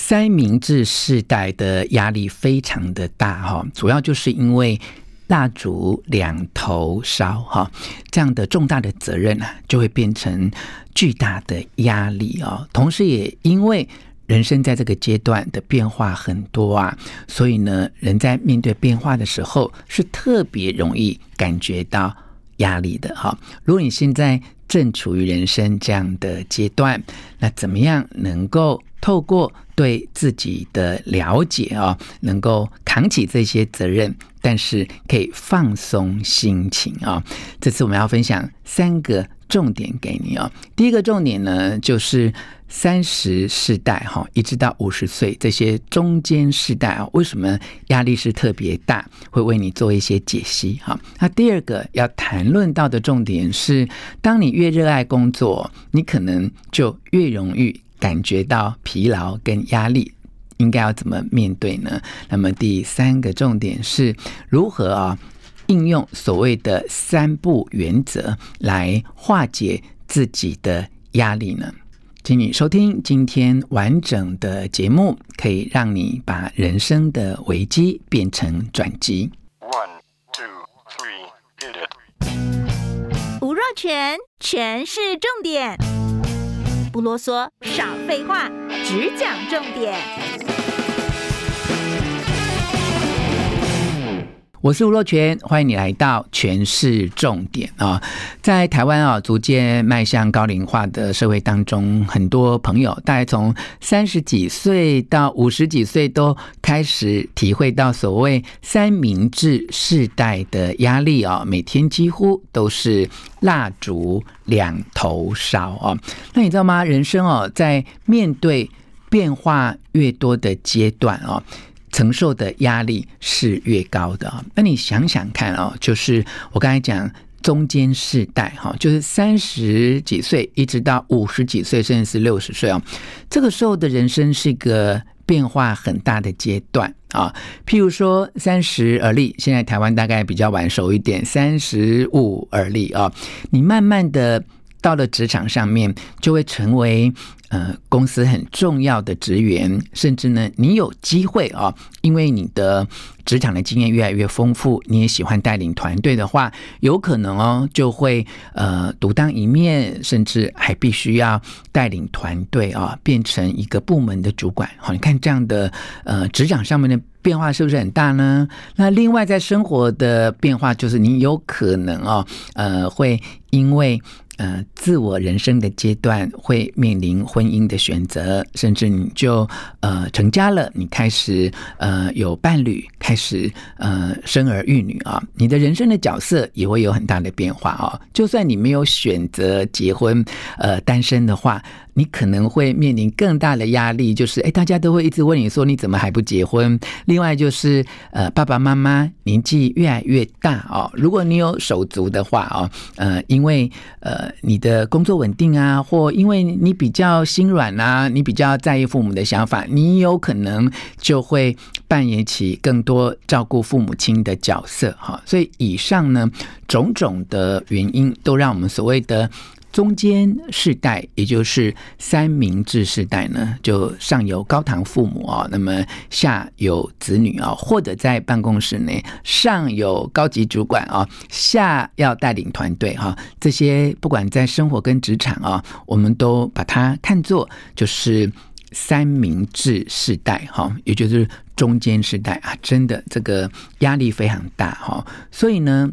三明治世代的压力非常的大哈，主要就是因为。蜡烛两头烧，哈，这样的重大的责任啊，就会变成巨大的压力哦。同时，也因为人生在这个阶段的变化很多啊，所以呢，人在面对变化的时候，是特别容易感觉到压力的哈。如果你现在正处于人生这样的阶段，那怎么样能够透过对自己的了解啊，能够扛起这些责任？但是可以放松心情啊！这次我们要分享三个重点给你哦。第一个重点呢，就是三十世代哈，一直到五十岁这些中间世代啊，为什么压力是特别大？会为你做一些解析哈。那第二个要谈论到的重点是，当你越热爱工作，你可能就越容易感觉到疲劳跟压力。应该要怎么面对呢？那么第三个重点是如何啊应用所谓的三不原则来化解自己的压力呢？请你收听今天完整的节目，可以让你把人生的危机变成转机。One, two, three, hit it. 吴若全，全是重点，不啰嗦，少废话，只讲重点。我是吴若权，欢迎你来到全市重点啊！在台湾啊，逐渐迈向高龄化的社会当中，很多朋友大概从三十几岁到五十几岁，都开始体会到所谓三明治世代的压力啊！每天几乎都是蜡烛两头烧啊！那你知道吗？人生哦，在面对变化越多的阶段啊。承受的压力是越高的啊，那你想想看啊，就是我刚才讲中间世代哈，就是三十几岁一直到五十几岁，甚至是六十岁啊，这个时候的人生是一个变化很大的阶段啊。譬如说三十而立，现在台湾大概比较晚熟一点，三十五而立啊，你慢慢的到了职场上面，就会成为。呃，公司很重要的职员，甚至呢，你有机会啊，因为你的职场的经验越来越丰富，你也喜欢带领团队的话，有可能哦，就会呃独当一面，甚至还必须要带领团队啊，变成一个部门的主管。好，你看这样的呃职场上面的变化是不是很大呢？那另外在生活的变化，就是你有可能哦，呃，会因为。呃，自我人生的阶段会面临婚姻的选择，甚至你就呃成家了，你开始呃有伴侣，开始呃生儿育女啊，你的人生的角色也会有很大的变化啊。就算你没有选择结婚，呃，单身的话。你可能会面临更大的压力，就是哎，大家都会一直问你说你怎么还不结婚？另外就是呃，爸爸妈妈年纪越来越大哦，如果你有手足的话哦，呃，因为呃你的工作稳定啊，或因为你比较心软啊，你比较在意父母的想法，你有可能就会扮演起更多照顾父母亲的角色哈。所以以上呢种种的原因，都让我们所谓的。中间世代，也就是三明治世代呢，就上有高堂父母啊，那么下有子女啊，或者在办公室内上有高级主管啊，下要带领团队哈，这些不管在生活跟职场啊，我们都把它看作就是三明治世代哈，也就是中间世代啊，真的这个压力非常大哈，所以呢。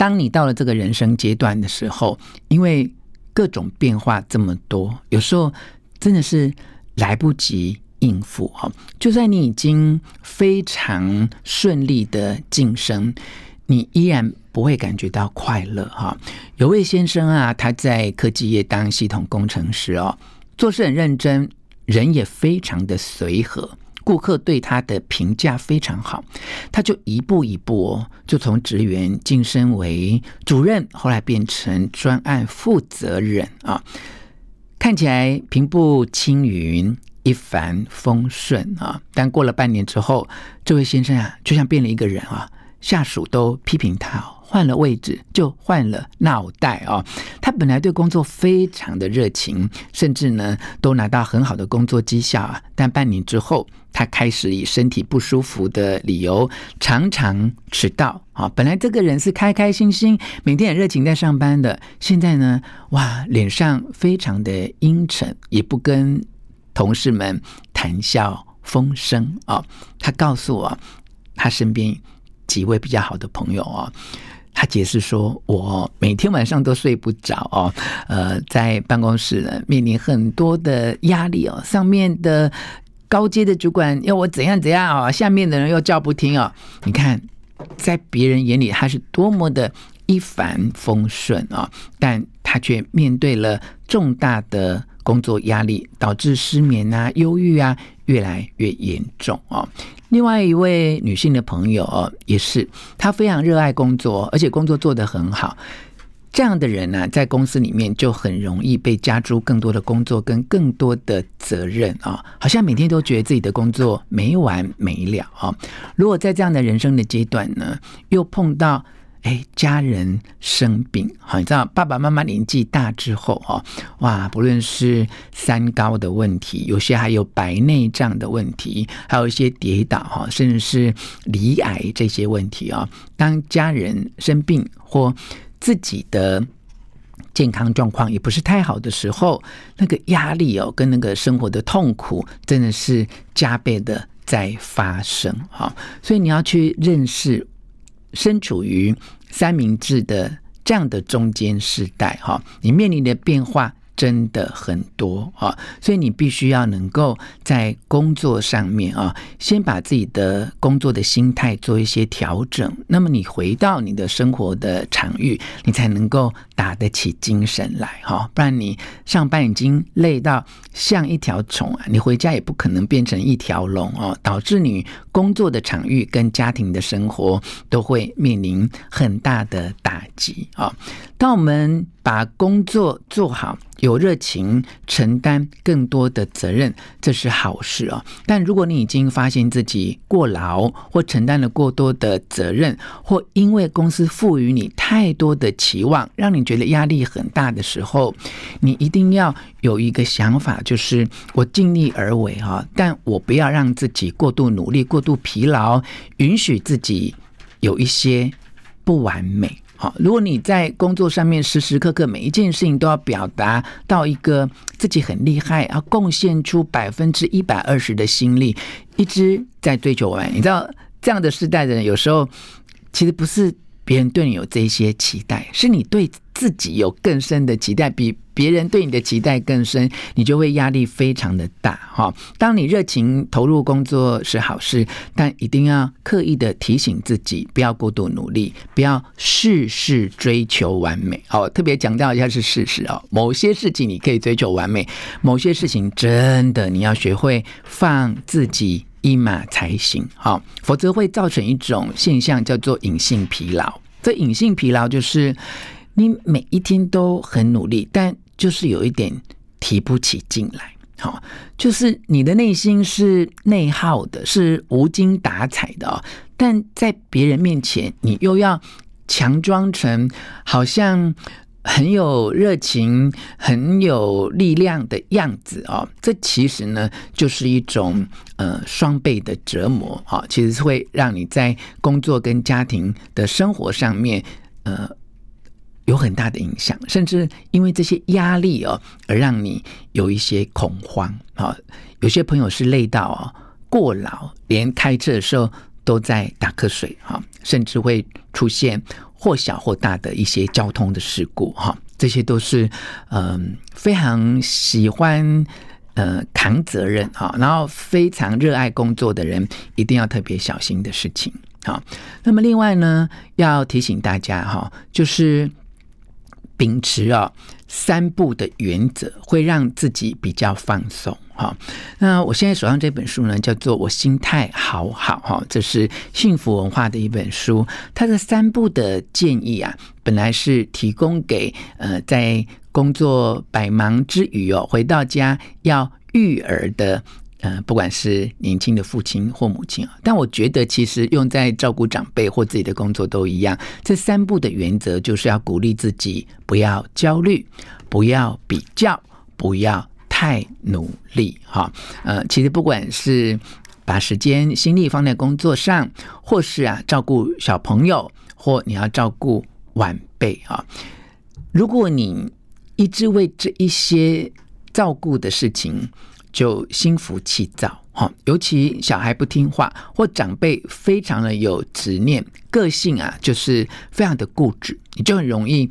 当你到了这个人生阶段的时候，因为各种变化这么多，有时候真的是来不及应付哈。就算你已经非常顺利的晋升，你依然不会感觉到快乐哈。有位先生啊，他在科技业当系统工程师哦，做事很认真，人也非常的随和。顾客对他的评价非常好，他就一步一步，就从职员晋升为主任，后来变成专案负责人啊，看起来平步青云。一帆风顺啊！但过了半年之后，这位先生啊，就像变了一个人啊，下属都批评他，换了位置就换了脑袋啊。他本来对工作非常的热情，甚至呢都拿到很好的工作绩效啊。但半年之后，他开始以身体不舒服的理由常常迟到啊。本来这个人是开开心心，每天很热情在上班的，现在呢，哇，脸上非常的阴沉，也不跟。同事们谈笑风生啊，他告诉我，他身边几位比较好的朋友啊，他解释说，我每天晚上都睡不着哦，呃，在办公室呢面临很多的压力哦，上面的高阶的主管要我怎样怎样啊，下面的人又叫不听啊，你看，在别人眼里他是多么的一帆风顺啊，但他却面对了重大的。工作压力导致失眠啊、忧郁啊越来越严重哦。另外一位女性的朋友哦，也是她非常热爱工作，而且工作做得很好。这样的人呢，在公司里面就很容易被加诸更多的工作跟更多的责任啊，好像每天都觉得自己的工作没完没了啊。如果在这样的人生的阶段呢，又碰到。哎，家人生病，好，你知道爸爸妈妈年纪大之后，哦，哇，不论是三高的问题，有些还有白内障的问题，还有一些跌倒，哈，甚至是罹癌这些问题啊。当家人生病或自己的健康状况也不是太好的时候，那个压力哦，跟那个生活的痛苦，真的是加倍的在发生，哈。所以你要去认识。身处于三明治的这样的中间时代，哈，你面临的变化。真的很多啊，所以你必须要能够在工作上面啊，先把自己的工作的心态做一些调整。那么你回到你的生活的场域，你才能够打得起精神来哈。不然你上班已经累到像一条虫啊，你回家也不可能变成一条龙哦，导致你工作的场域跟家庭的生活都会面临很大的打击啊。当我们把工作做好，有热情，承担更多的责任，这是好事哦。但如果你已经发现自己过劳，或承担了过多的责任，或因为公司赋予你太多的期望，让你觉得压力很大的时候，你一定要有一个想法，就是我尽力而为哈，但我不要让自己过度努力、过度疲劳，允许自己有一些不完美。好，如果你在工作上面时时刻刻每一件事情都要表达到一个自己很厉害，要贡献出百分之一百二十的心力，一直在追求完美。你知道这样的世代的人，有时候其实不是。别人对你有这些期待，是你对自己有更深的期待，比别人对你的期待更深，你就会压力非常的大哈。当你热情投入工作是好事，但一定要刻意的提醒自己，不要过度努力，不要事事追求完美。好，特别强调一下是事实哦。某些事情你可以追求完美，某些事情真的你要学会放自己一马才行，好，否则会造成一种现象，叫做隐性疲劳。这隐性疲劳就是你每一天都很努力，但就是有一点提不起劲来，好，就是你的内心是内耗的，是无精打采的哦，但在别人面前，你又要强装成好像。很有热情、很有力量的样子哦，这其实呢就是一种呃双倍的折磨啊，其实是会让你在工作跟家庭的生活上面呃有很大的影响，甚至因为这些压力哦而让你有一些恐慌啊。有些朋友是累到哦过劳，连开车的时候都在打瞌睡哈，甚至会出现。或小或大的一些交通的事故，哈，这些都是嗯、非常喜欢呃扛责任哈，然后非常热爱工作的人一定要特别小心的事情，好。那么另外呢，要提醒大家哈，就是秉持啊三步的原则，会让自己比较放松。哈，那我现在手上这本书呢，叫做《我心态好好》哈，这是幸福文化的一本书。它的三步的建议啊，本来是提供给呃在工作百忙之余哦，回到家要育儿的呃，不管是年轻的父亲或母亲啊。但我觉得其实用在照顾长辈或自己的工作都一样。这三步的原则就是要鼓励自己，不要焦虑，不要比较，不要。太努力哈，呃，其实不管是把时间心力放在工作上，或是啊照顾小朋友，或你要照顾晚辈啊，如果你一直为这一些照顾的事情就心浮气躁哈，尤其小孩不听话，或长辈非常的有执念，个性啊就是非常的固执，你就很容易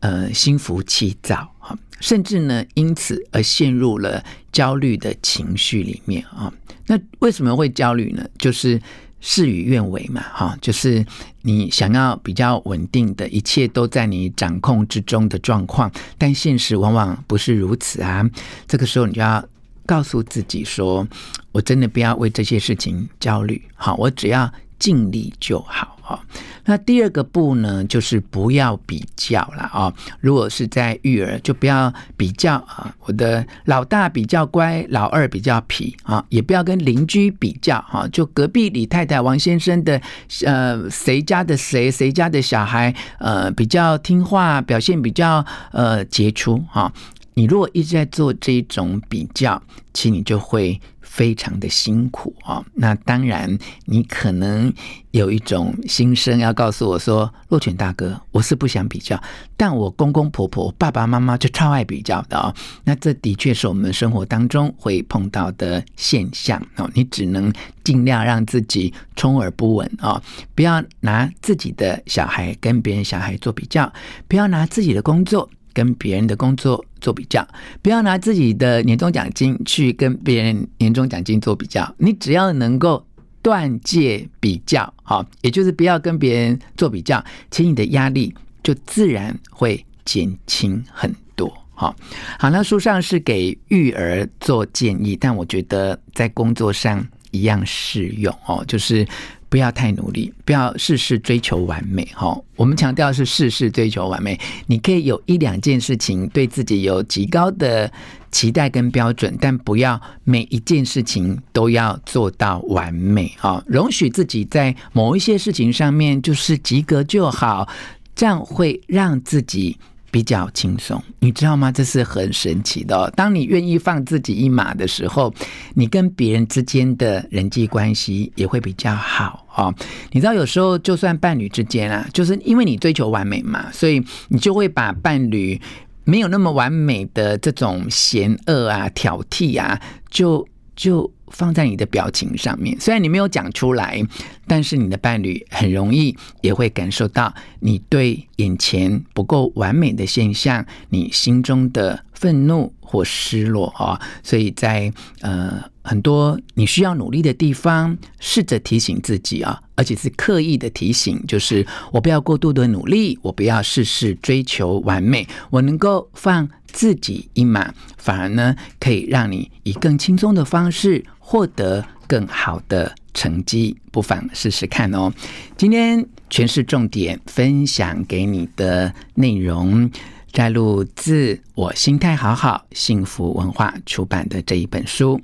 呃心浮气躁哈。甚至呢，因此而陷入了焦虑的情绪里面啊。那为什么会焦虑呢？就是事与愿违嘛，哈，就是你想要比较稳定的，一切都在你掌控之中的状况，但现实往往不是如此啊。这个时候，你就要告诉自己说：“我真的不要为这些事情焦虑，好，我只要尽力就好。”哈。那第二个步呢，就是不要比较了啊！如果是在育儿，就不要比较啊，我的老大比较乖，老二比较皮啊，也不要跟邻居比较哈，就隔壁李太太王先生的呃谁家的谁谁家的小孩呃比较听话，表现比较呃杰出哈。你如果一直在做这种比较，其实你就会。非常的辛苦啊、哦！那当然，你可能有一种心声要告诉我说：“洛犬大哥，我是不想比较，但我公公婆婆、爸爸妈妈就超爱比较的哦。”那这的确是我们生活当中会碰到的现象哦。你只能尽量让自己充耳不闻啊、哦！不要拿自己的小孩跟别人小孩做比较，不要拿自己的工作。跟别人的工作做比较，不要拿自己的年终奖金去跟别人年终奖金做比较。你只要能够断戒比较，好，也就是不要跟别人做比较，其实你的压力就自然会减轻很多。好，好，那书上是给育儿做建议，但我觉得在工作上一样适用哦，就是。不要太努力，不要事事追求完美。哈，我们强调是事事追求完美。你可以有一两件事情对自己有极高的期待跟标准，但不要每一件事情都要做到完美。哈，容许自己在某一些事情上面就是及格就好，这样会让自己。比较轻松，你知道吗？这是很神奇的哦。当你愿意放自己一马的时候，你跟别人之间的人际关系也会比较好哦。你知道，有时候就算伴侣之间啊，就是因为你追求完美嘛，所以你就会把伴侣没有那么完美的这种嫌恶啊、挑剔啊，就就。放在你的表情上面，虽然你没有讲出来，但是你的伴侣很容易也会感受到你对眼前不够完美的现象，你心中的愤怒或失落啊。所以在呃很多你需要努力的地方，试着提醒自己啊，而且是刻意的提醒，就是我不要过度的努力，我不要事事追求完美，我能够放自己一马，反而呢可以让你以更轻松的方式。获得更好的成绩，不妨试试看哦。今天全是重点分享给你的内容，摘录自《我心态好好幸福文化》出版的这一本书。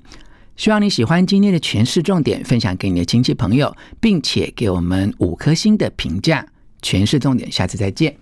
希望你喜欢今天的诠释重点，分享给你的亲戚朋友，并且给我们五颗星的评价。诠释重点，下次再见。